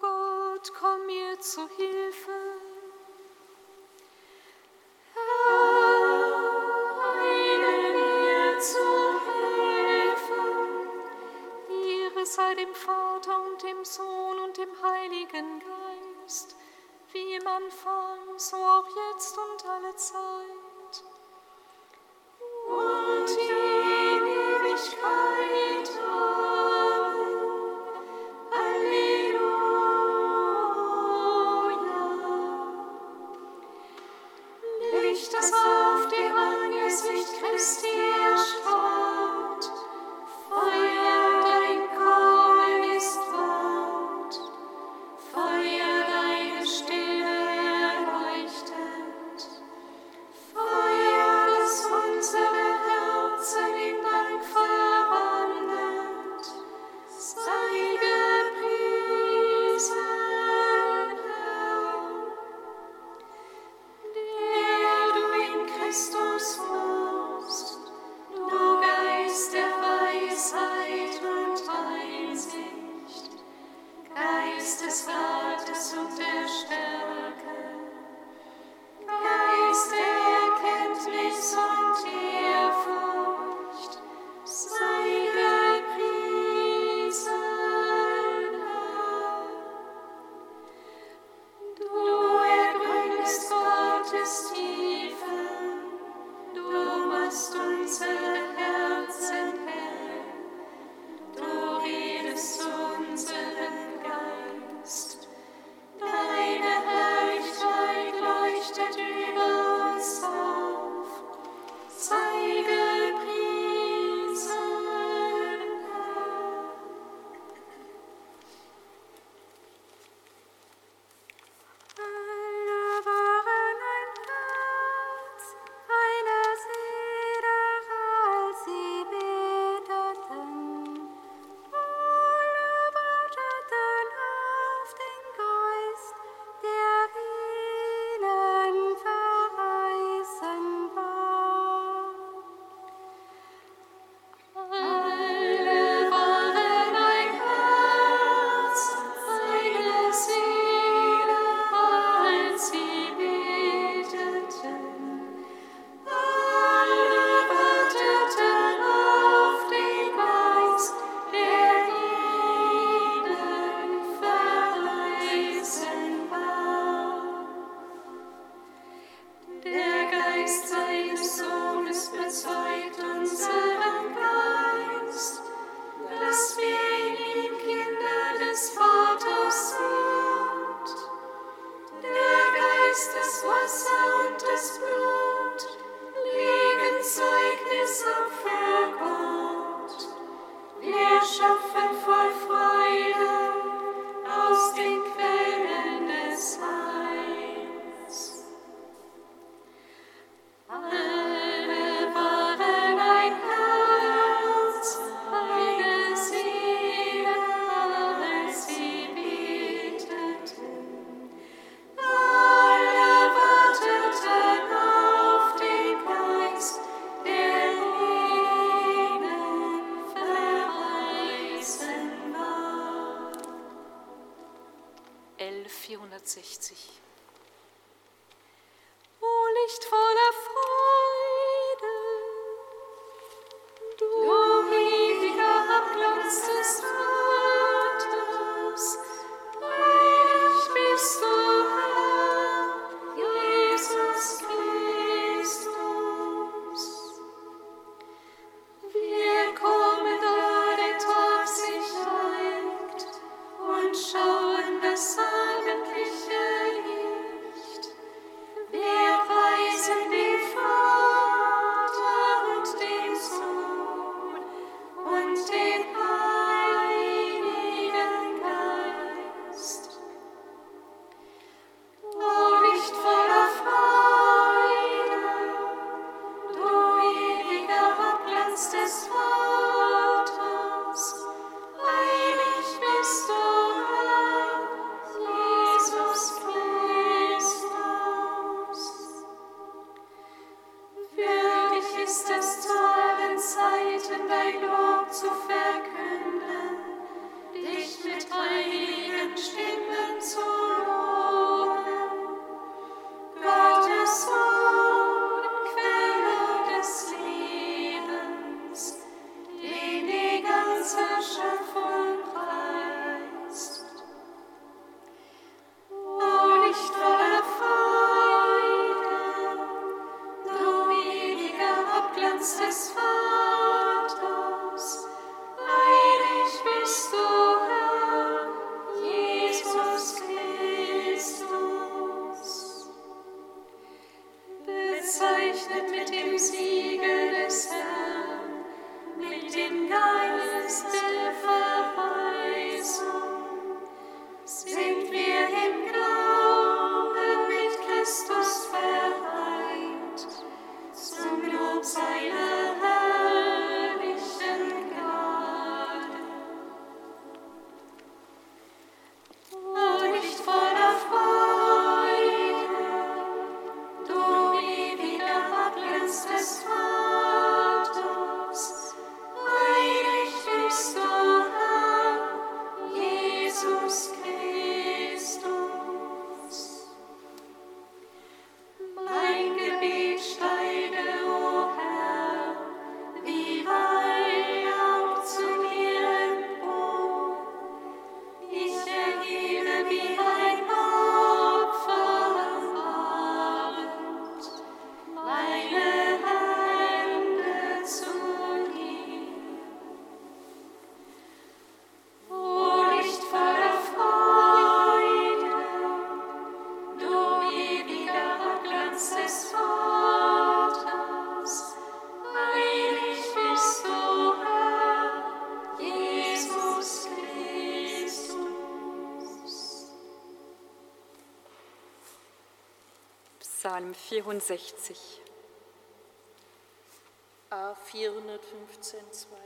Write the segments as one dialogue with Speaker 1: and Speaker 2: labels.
Speaker 1: Gott, komm mir zu Hilfe. Heile mir zu Hilfe. Die Ehre sei dem Vater und dem Sohn und dem Heiligen Geist, wie im Anfang, so auch jetzt und alle Zeit 160. 465.
Speaker 2: A 415, 2.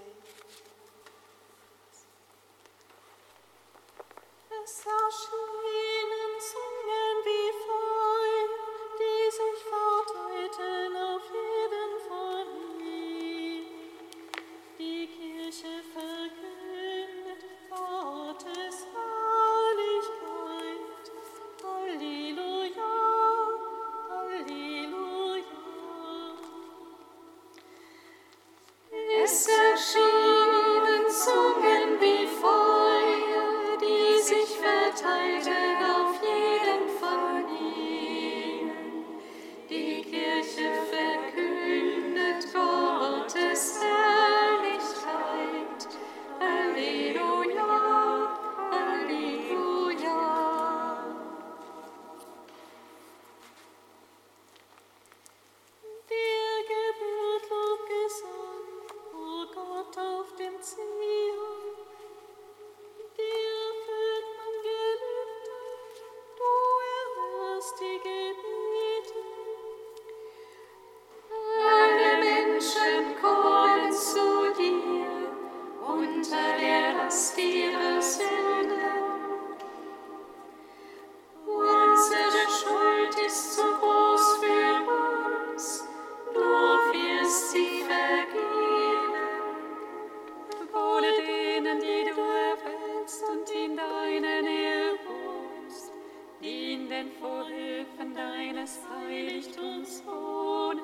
Speaker 1: deines Heiligtums wohnen.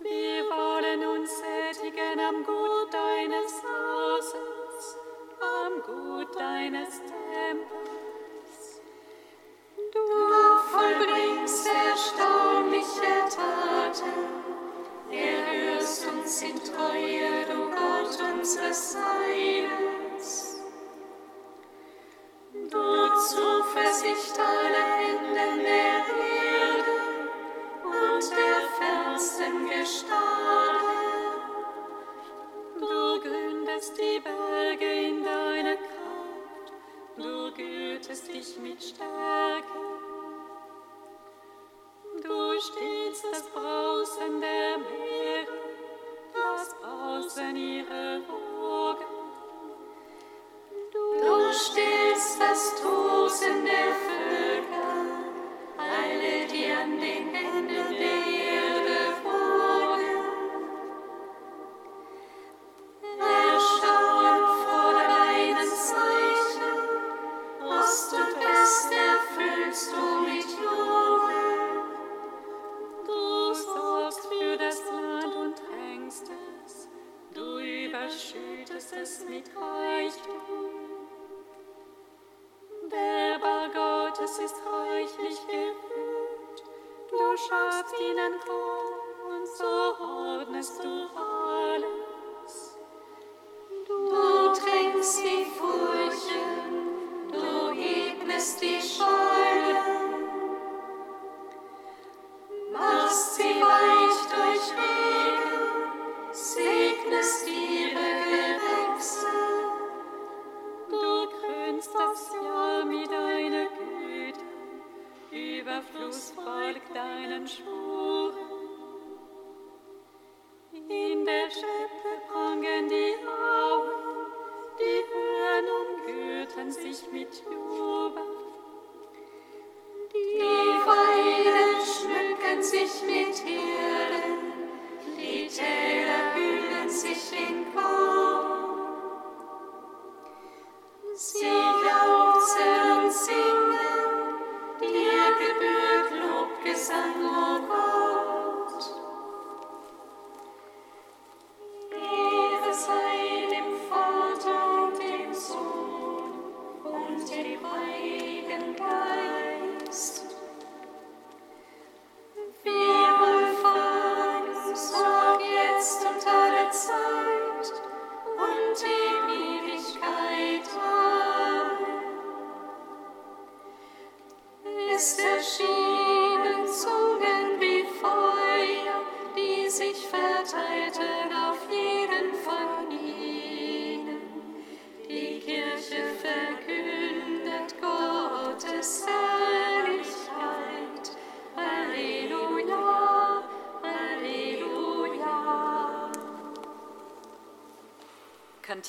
Speaker 1: Wir wollen uns sättigen am Gut deines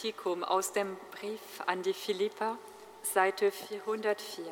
Speaker 1: Kantikum aus dem Brief an die Philipper, Seite 404.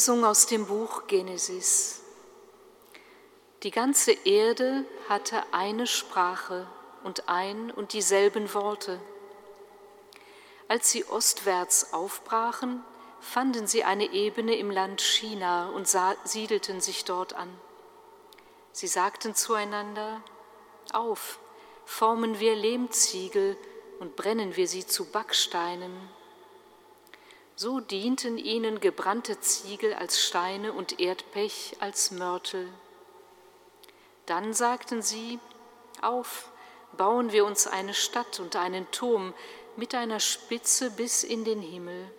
Speaker 3: Lesung aus dem Buch Genesis. Die ganze Erde hatte eine Sprache und ein und dieselben Worte. Als sie ostwärts aufbrachen, fanden sie eine Ebene im Land China und siedelten sich dort an. Sie sagten zueinander, auf, formen wir Lehmziegel und brennen wir sie zu Backsteinen so dienten ihnen gebrannte Ziegel als Steine und Erdpech als Mörtel. Dann sagten sie, auf, bauen wir uns eine Stadt und einen Turm mit einer Spitze bis in den Himmel.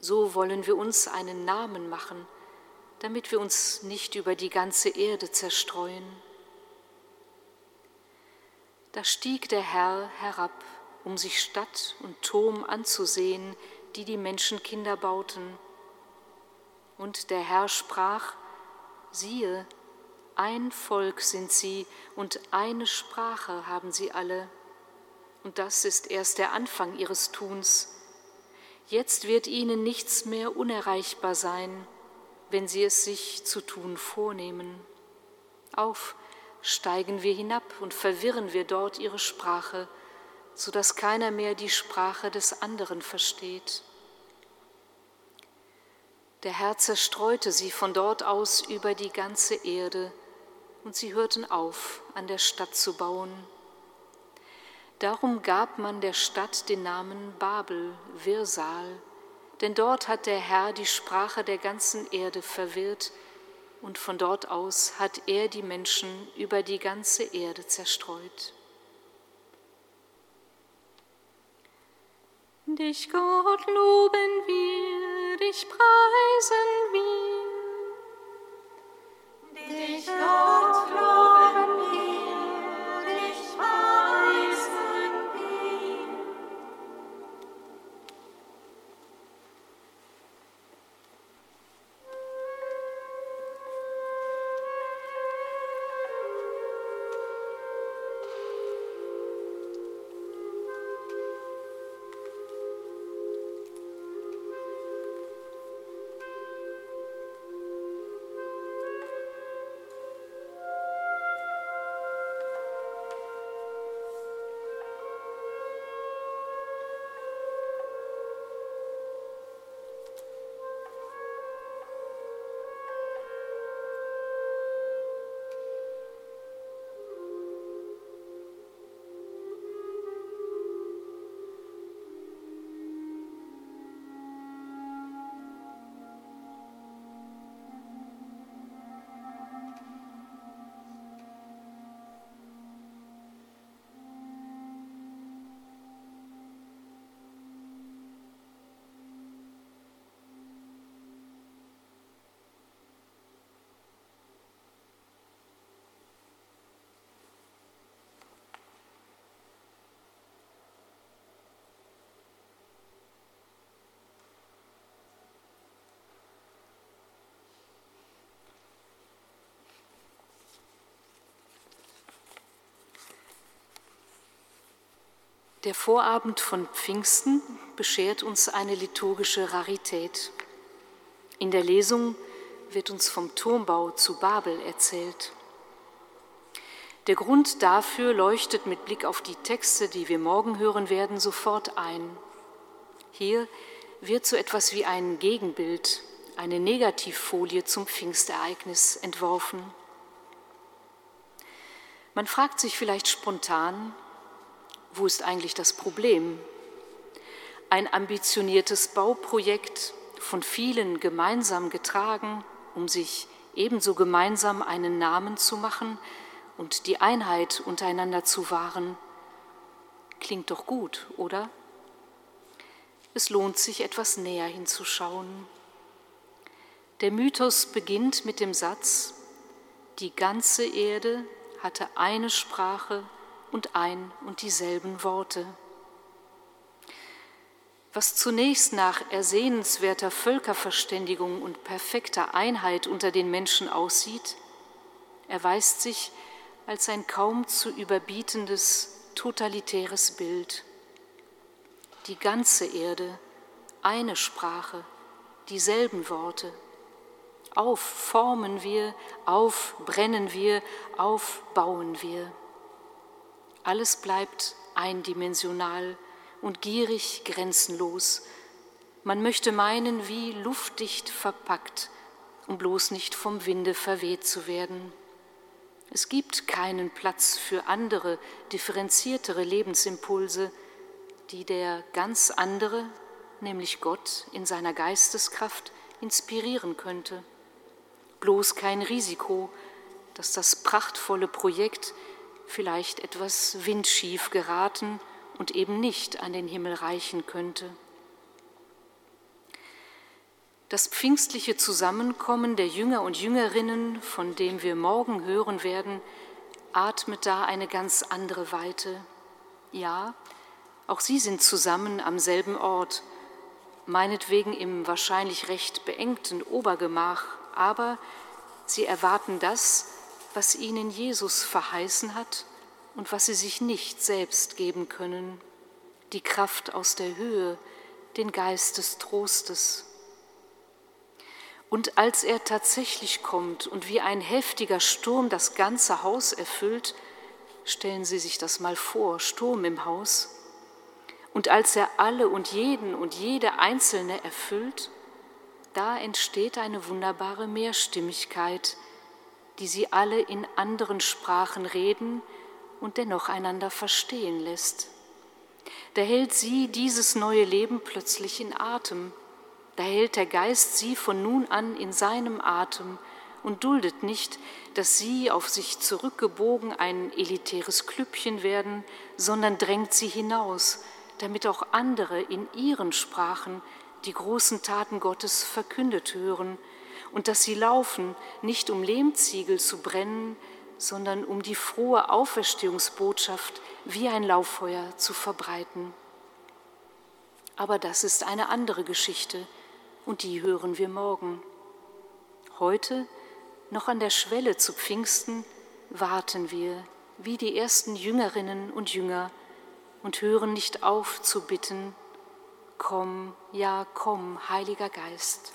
Speaker 3: so wollen wir uns einen Namen machen, damit wir uns nicht über die ganze Erde zerstreuen. Da stieg der Herr herab, um sich Stadt und Turm anzusehen, die die Menschenkinder bauten. Und der Herr sprach, siehe, ein Volk sind sie und eine Sprache haben sie alle. Und das ist erst der Anfang ihres Tuns. Jetzt wird ihnen nichts mehr unerreichbar sein, wenn sie es sich zu tun vornehmen. Auf, steigen wir hinab und verwirren wir dort ihre Sprache, so dass keiner mehr die Sprache des anderen versteht. Der Herr zerstreute sie von dort aus über die ganze Erde, und sie hörten auf, an der Stadt zu bauen. Darum gab man der Stadt den Namen Babel, Wirrsal, denn dort hat der Herr die Sprache der ganzen Erde verwirrt, und von dort aus hat er die Menschen über die ganze Erde zerstreut.
Speaker 2: Dich, Gott, loben wir, dich preisen wir. Dich, Gott, loben
Speaker 3: Der Vorabend von Pfingsten beschert uns eine liturgische Rarität. In der Lesung wird uns vom Turmbau zu Babel erzählt. Der Grund dafür leuchtet mit Blick auf die Texte, die wir morgen hören werden, sofort ein. Hier wird so etwas wie ein Gegenbild, eine Negativfolie zum Pfingstereignis entworfen. Man fragt sich vielleicht spontan, wo ist eigentlich das Problem? Ein ambitioniertes Bauprojekt, von vielen gemeinsam getragen, um sich ebenso gemeinsam einen Namen zu machen und die Einheit untereinander zu wahren. Klingt doch gut, oder? Es lohnt sich etwas näher hinzuschauen. Der Mythos beginnt mit dem Satz, die ganze Erde hatte eine Sprache und ein und dieselben Worte. Was zunächst nach ersehenswerter Völkerverständigung und perfekter Einheit unter den Menschen aussieht, erweist sich als ein kaum zu überbietendes totalitäres Bild. Die ganze Erde, eine Sprache, dieselben Worte. Auf formen wir, auf brennen wir, auf bauen wir. Alles bleibt eindimensional und gierig grenzenlos. Man möchte meinen, wie luftdicht verpackt, um bloß nicht vom Winde verweht zu werden. Es gibt keinen Platz für andere, differenziertere Lebensimpulse, die der ganz andere, nämlich Gott in seiner Geisteskraft, inspirieren könnte. Bloß kein Risiko, dass das prachtvolle Projekt vielleicht etwas windschief geraten und eben nicht an den Himmel reichen könnte. Das pfingstliche Zusammenkommen der Jünger und Jüngerinnen, von dem wir morgen hören werden, atmet da eine ganz andere Weite. Ja, auch sie sind zusammen am selben Ort, meinetwegen im wahrscheinlich recht beengten Obergemach, aber sie erwarten das, was ihnen Jesus verheißen hat und was sie sich nicht selbst geben können, die Kraft aus der Höhe, den Geist des Trostes. Und als er tatsächlich kommt und wie ein heftiger Sturm das ganze Haus erfüllt, stellen Sie sich das mal vor, Sturm im Haus, und als er alle und jeden und jede Einzelne erfüllt, da entsteht eine wunderbare Mehrstimmigkeit, die sie alle in anderen Sprachen reden und dennoch einander verstehen lässt. Da hält sie dieses neue Leben plötzlich in Atem. Da hält der Geist sie von nun an in seinem Atem und duldet nicht, dass sie auf sich zurückgebogen ein elitäres Klüppchen werden, sondern drängt sie hinaus, damit auch andere in ihren Sprachen die großen Taten Gottes verkündet hören und dass sie laufen, nicht um Lehmziegel zu brennen, sondern um die frohe Auferstehungsbotschaft wie ein Lauffeuer zu verbreiten. Aber das ist eine andere Geschichte und die hören wir morgen. Heute, noch an der Schwelle zu Pfingsten, warten wir wie die ersten Jüngerinnen und Jünger und hören nicht auf zu bitten, komm, ja, komm, Heiliger Geist.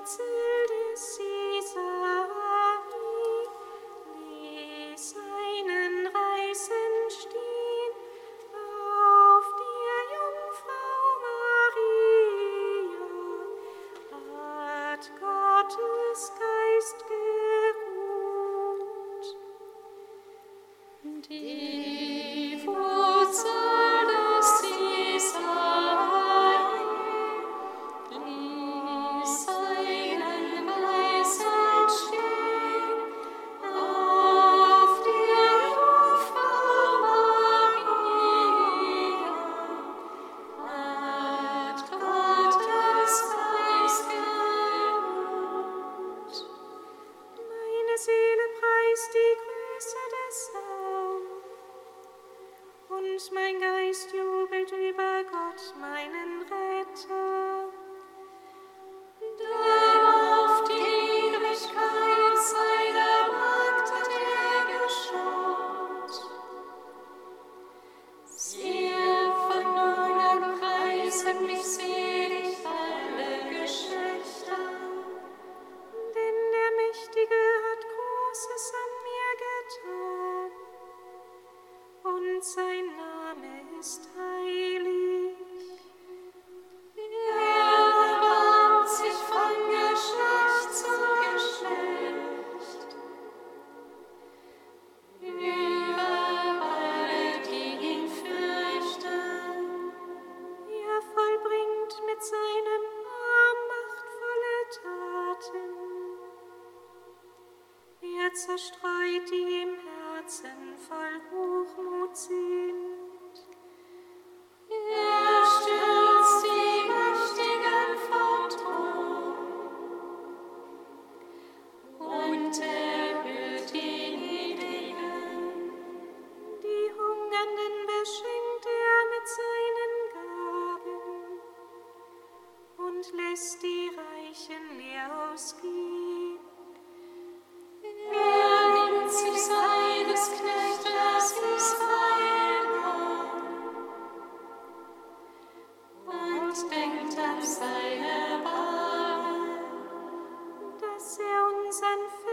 Speaker 3: Herzen.
Speaker 1: and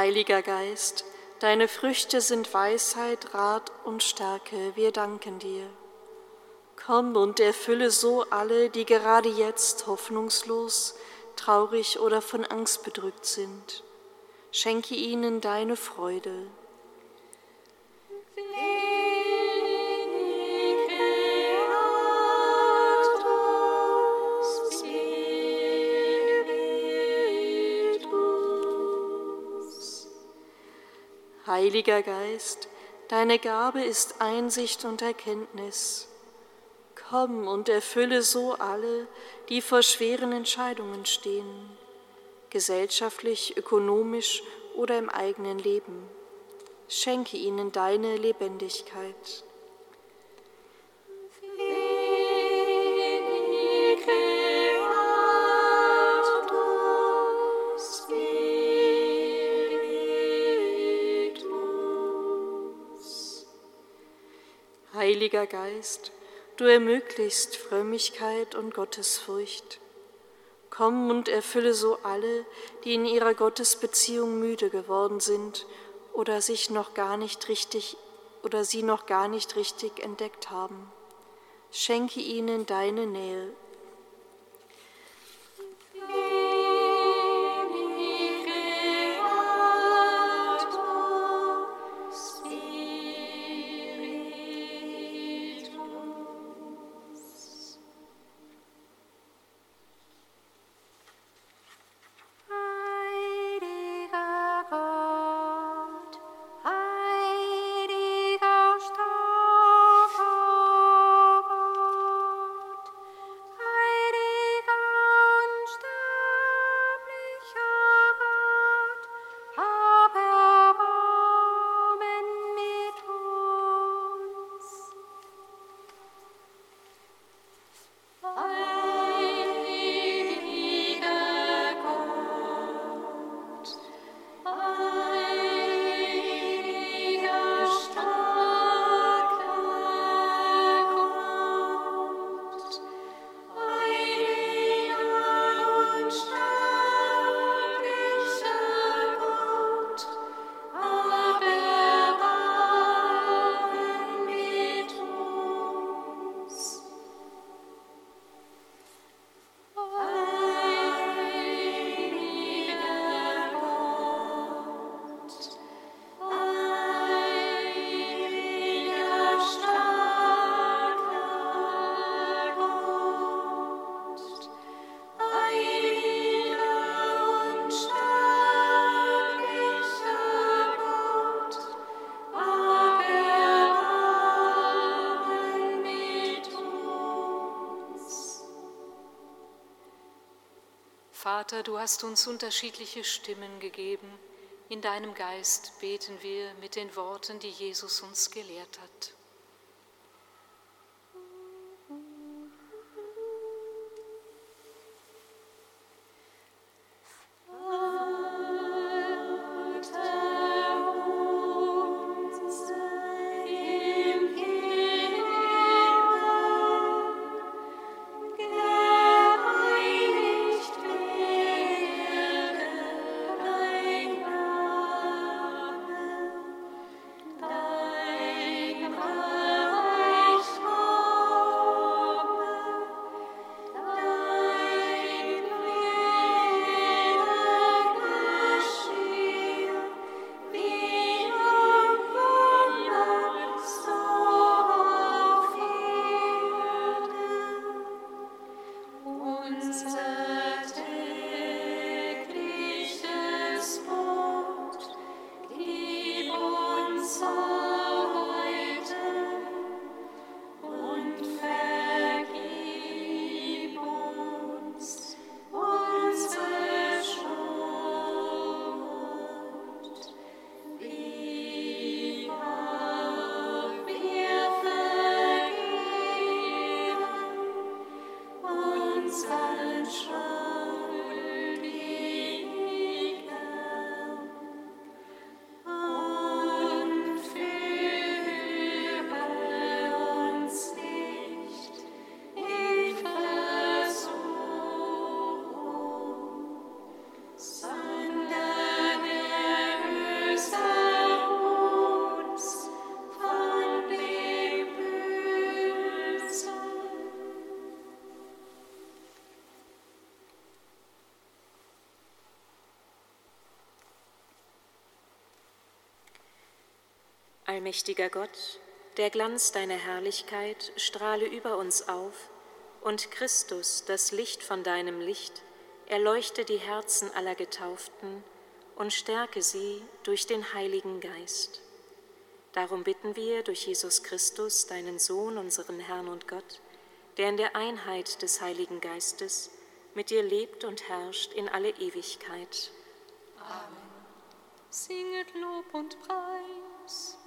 Speaker 1: Heiliger Geist, deine Früchte sind Weisheit, Rat und Stärke. Wir danken dir. Komm und erfülle so alle, die gerade jetzt hoffnungslos, traurig oder von Angst bedrückt sind. Schenke ihnen deine Freude. Heiliger Geist, deine Gabe ist Einsicht und Erkenntnis. Komm und erfülle so alle, die vor schweren Entscheidungen stehen, gesellschaftlich, ökonomisch oder im eigenen Leben. Schenke ihnen deine Lebendigkeit. Heiliger Geist, du ermöglichst Frömmigkeit und Gottesfurcht. Komm und erfülle so alle, die in ihrer Gottesbeziehung müde geworden sind oder sich noch gar nicht richtig oder sie noch gar nicht richtig entdeckt haben. Schenke ihnen deine Nähe Vater, du hast uns unterschiedliche Stimmen gegeben. In deinem Geist beten wir mit den Worten, die Jesus uns gelehrt hat.
Speaker 4: Allmächtiger Gott, der Glanz deiner Herrlichkeit strahle über uns auf, und Christus, das Licht von deinem Licht, erleuchte die Herzen aller Getauften und stärke sie durch den Heiligen Geist. Darum bitten wir durch Jesus Christus, deinen Sohn, unseren Herrn und Gott, der in der Einheit des Heiligen Geistes mit dir lebt und herrscht in alle Ewigkeit.
Speaker 5: Amen. Singet Lob und Preis.